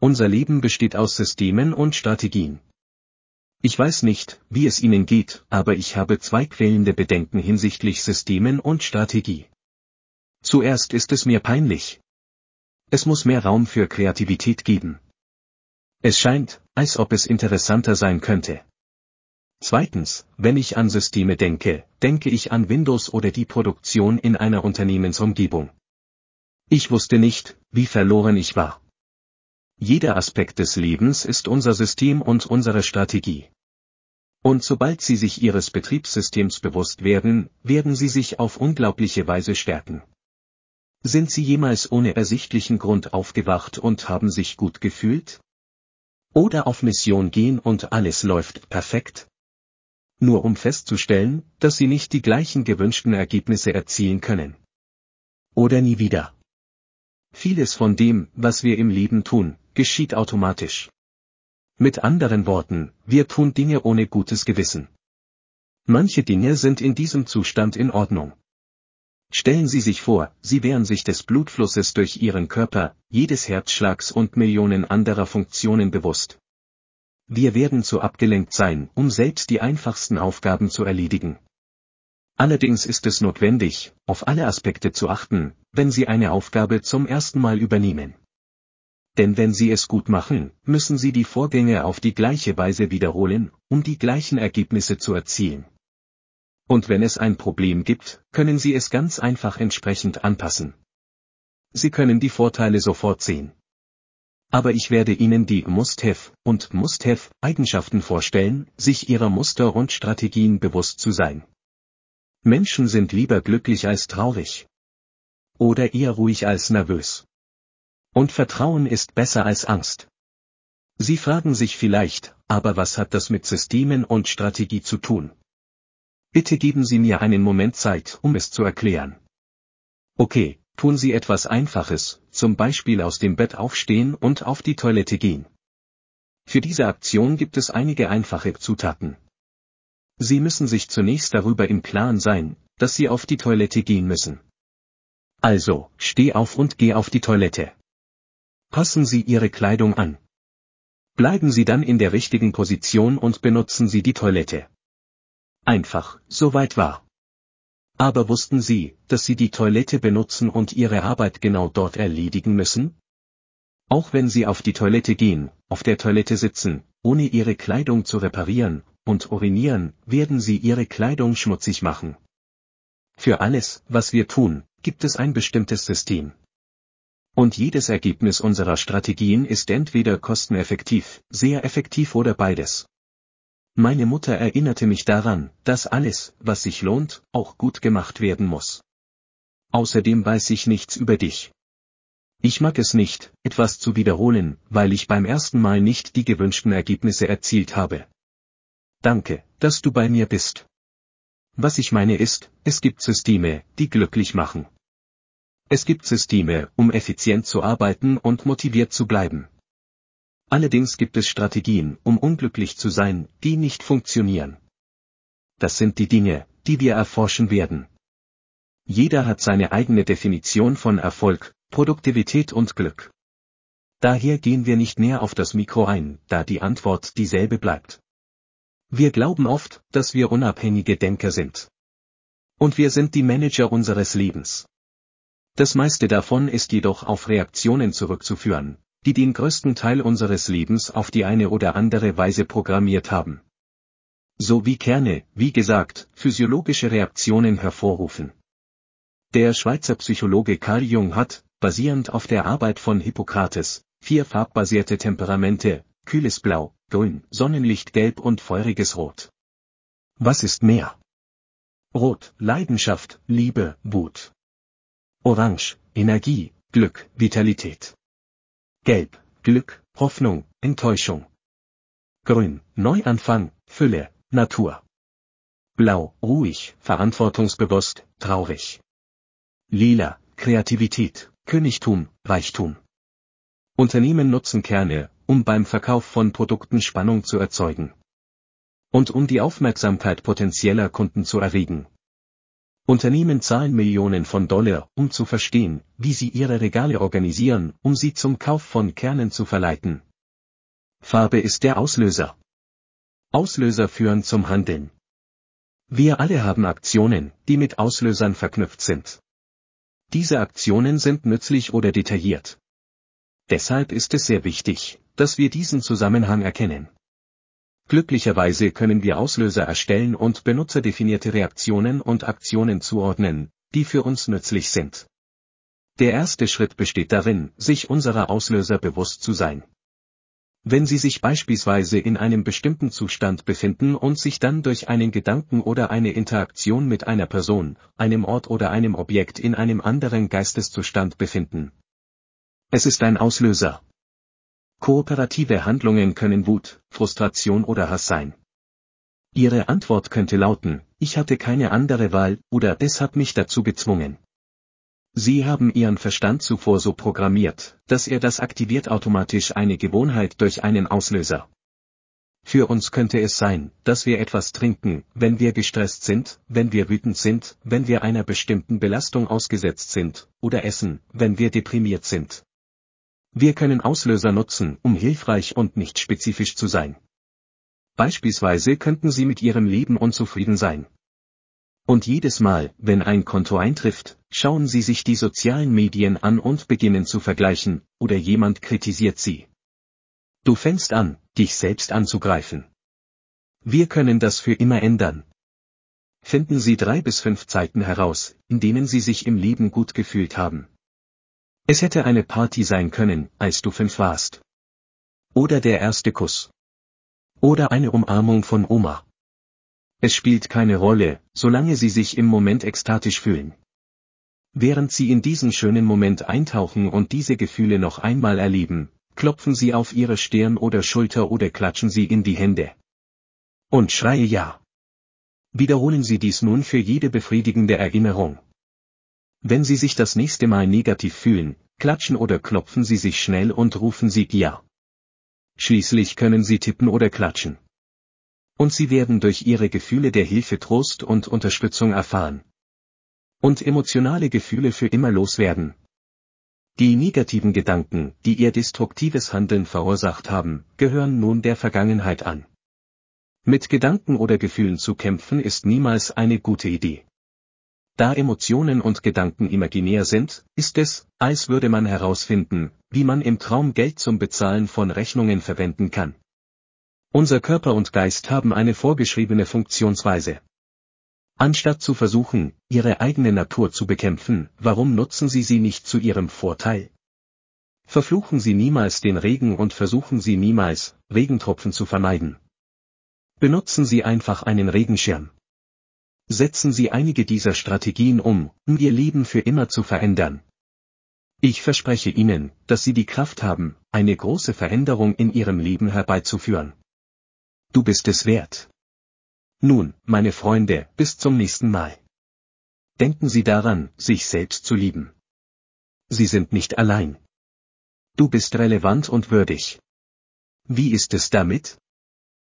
Unser Leben besteht aus Systemen und Strategien. Ich weiß nicht, wie es Ihnen geht, aber ich habe zwei quälende Bedenken hinsichtlich Systemen und Strategie. Zuerst ist es mir peinlich. Es muss mehr Raum für Kreativität geben. Es scheint, als ob es interessanter sein könnte. Zweitens, wenn ich an Systeme denke, denke ich an Windows oder die Produktion in einer Unternehmensumgebung. Ich wusste nicht, wie verloren ich war. Jeder Aspekt des Lebens ist unser System und unsere Strategie. Und sobald Sie sich Ihres Betriebssystems bewusst werden, werden Sie sich auf unglaubliche Weise stärken. Sind Sie jemals ohne ersichtlichen Grund aufgewacht und haben sich gut gefühlt? Oder auf Mission gehen und alles läuft perfekt? Nur um festzustellen, dass Sie nicht die gleichen gewünschten Ergebnisse erzielen können. Oder nie wieder. Vieles von dem, was wir im Leben tun, geschieht automatisch. Mit anderen Worten, wir tun Dinge ohne gutes Gewissen. Manche Dinge sind in diesem Zustand in Ordnung. Stellen Sie sich vor, Sie wären sich des Blutflusses durch Ihren Körper, jedes Herzschlags und Millionen anderer Funktionen bewusst. Wir werden zu abgelenkt sein, um selbst die einfachsten Aufgaben zu erledigen. Allerdings ist es notwendig, auf alle Aspekte zu achten, wenn Sie eine Aufgabe zum ersten Mal übernehmen. Denn wenn Sie es gut machen, müssen Sie die Vorgänge auf die gleiche Weise wiederholen, um die gleichen Ergebnisse zu erzielen. Und wenn es ein Problem gibt, können Sie es ganz einfach entsprechend anpassen. Sie können die Vorteile sofort sehen. Aber ich werde Ihnen die Must-Have und Must-Have-Eigenschaften vorstellen, sich Ihrer Muster und Strategien bewusst zu sein. Menschen sind lieber glücklich als traurig. Oder eher ruhig als nervös. Und Vertrauen ist besser als Angst. Sie fragen sich vielleicht, aber was hat das mit Systemen und Strategie zu tun? Bitte geben Sie mir einen Moment Zeit, um es zu erklären. Okay, tun Sie etwas Einfaches, zum Beispiel aus dem Bett aufstehen und auf die Toilette gehen. Für diese Aktion gibt es einige einfache Zutaten. Sie müssen sich zunächst darüber im Klaren sein, dass Sie auf die Toilette gehen müssen. Also, steh auf und geh auf die Toilette. Passen Sie Ihre Kleidung an. Bleiben Sie dann in der richtigen Position und benutzen Sie die Toilette. Einfach, soweit war. Aber wussten Sie, dass Sie die Toilette benutzen und Ihre Arbeit genau dort erledigen müssen? Auch wenn Sie auf die Toilette gehen, auf der Toilette sitzen, ohne Ihre Kleidung zu reparieren, und urinieren, werden sie ihre Kleidung schmutzig machen. Für alles, was wir tun, gibt es ein bestimmtes System. Und jedes Ergebnis unserer Strategien ist entweder kosteneffektiv, sehr effektiv oder beides. Meine Mutter erinnerte mich daran, dass alles, was sich lohnt, auch gut gemacht werden muss. Außerdem weiß ich nichts über dich. Ich mag es nicht, etwas zu wiederholen, weil ich beim ersten Mal nicht die gewünschten Ergebnisse erzielt habe. Danke, dass du bei mir bist. Was ich meine ist, es gibt Systeme, die glücklich machen. Es gibt Systeme, um effizient zu arbeiten und motiviert zu bleiben. Allerdings gibt es Strategien, um unglücklich zu sein, die nicht funktionieren. Das sind die Dinge, die wir erforschen werden. Jeder hat seine eigene Definition von Erfolg, Produktivität und Glück. Daher gehen wir nicht näher auf das Mikro ein, da die Antwort dieselbe bleibt. Wir glauben oft, dass wir unabhängige Denker sind. Und wir sind die Manager unseres Lebens. Das meiste davon ist jedoch auf Reaktionen zurückzuführen, die den größten Teil unseres Lebens auf die eine oder andere Weise programmiert haben. So wie Kerne, wie gesagt, physiologische Reaktionen hervorrufen. Der Schweizer Psychologe Carl Jung hat, basierend auf der Arbeit von Hippokrates, vier farbbasierte Temperamente, kühles Blau, Grün, Sonnenlichtgelb und feuriges Rot. Was ist mehr? Rot, Leidenschaft, Liebe, Wut. Orange, Energie, Glück, Vitalität. Gelb, Glück, Hoffnung, Enttäuschung. Grün, Neuanfang, Fülle, Natur. Blau, ruhig, verantwortungsbewusst, traurig. Lila, Kreativität, Königtum, Reichtum. Unternehmen nutzen Kerne, um beim Verkauf von Produkten Spannung zu erzeugen. Und um die Aufmerksamkeit potenzieller Kunden zu erregen. Unternehmen zahlen Millionen von Dollar, um zu verstehen, wie sie ihre Regale organisieren, um sie zum Kauf von Kernen zu verleiten. Farbe ist der Auslöser. Auslöser führen zum Handeln. Wir alle haben Aktionen, die mit Auslösern verknüpft sind. Diese Aktionen sind nützlich oder detailliert. Deshalb ist es sehr wichtig, dass wir diesen Zusammenhang erkennen. Glücklicherweise können wir Auslöser erstellen und benutzerdefinierte Reaktionen und Aktionen zuordnen, die für uns nützlich sind. Der erste Schritt besteht darin, sich unserer Auslöser bewusst zu sein. Wenn Sie sich beispielsweise in einem bestimmten Zustand befinden und sich dann durch einen Gedanken oder eine Interaktion mit einer Person, einem Ort oder einem Objekt in einem anderen Geisteszustand befinden. Es ist ein Auslöser. Kooperative Handlungen können Wut, Frustration oder Hass sein. Ihre Antwort könnte lauten, ich hatte keine andere Wahl, oder es hat mich dazu gezwungen. Sie haben Ihren Verstand zuvor so programmiert, dass er das aktiviert automatisch eine Gewohnheit durch einen Auslöser. Für uns könnte es sein, dass wir etwas trinken, wenn wir gestresst sind, wenn wir wütend sind, wenn wir einer bestimmten Belastung ausgesetzt sind, oder essen, wenn wir deprimiert sind. Wir können Auslöser nutzen, um hilfreich und nicht spezifisch zu sein. Beispielsweise könnten Sie mit Ihrem Leben unzufrieden sein. Und jedes Mal, wenn ein Konto eintrifft, schauen Sie sich die sozialen Medien an und beginnen zu vergleichen, oder jemand kritisiert Sie. Du fängst an, dich selbst anzugreifen. Wir können das für immer ändern. Finden Sie drei bis fünf Zeiten heraus, in denen Sie sich im Leben gut gefühlt haben. Es hätte eine Party sein können, als du fünf warst. Oder der erste Kuss. Oder eine Umarmung von Oma. Es spielt keine Rolle, solange sie sich im Moment ekstatisch fühlen. Während sie in diesen schönen Moment eintauchen und diese Gefühle noch einmal erleben, klopfen sie auf ihre Stirn oder Schulter oder klatschen sie in die Hände. Und schreie ja. Wiederholen Sie dies nun für jede befriedigende Erinnerung. Wenn Sie sich das nächste Mal negativ fühlen, klatschen oder klopfen Sie sich schnell und rufen Sie Ja. Schließlich können Sie tippen oder klatschen. Und Sie werden durch Ihre Gefühle der Hilfe Trost und Unterstützung erfahren. Und emotionale Gefühle für immer loswerden. Die negativen Gedanken, die Ihr destruktives Handeln verursacht haben, gehören nun der Vergangenheit an. Mit Gedanken oder Gefühlen zu kämpfen ist niemals eine gute Idee. Da Emotionen und Gedanken imaginär sind, ist es, als würde man herausfinden, wie man im Traum Geld zum Bezahlen von Rechnungen verwenden kann. Unser Körper und Geist haben eine vorgeschriebene Funktionsweise. Anstatt zu versuchen, ihre eigene Natur zu bekämpfen, warum nutzen Sie sie nicht zu Ihrem Vorteil? Verfluchen Sie niemals den Regen und versuchen Sie niemals, Regentropfen zu vermeiden. Benutzen Sie einfach einen Regenschirm. Setzen Sie einige dieser Strategien um, um Ihr Leben für immer zu verändern. Ich verspreche Ihnen, dass Sie die Kraft haben, eine große Veränderung in Ihrem Leben herbeizuführen. Du bist es wert. Nun, meine Freunde, bis zum nächsten Mal. Denken Sie daran, sich selbst zu lieben. Sie sind nicht allein. Du bist relevant und würdig. Wie ist es damit?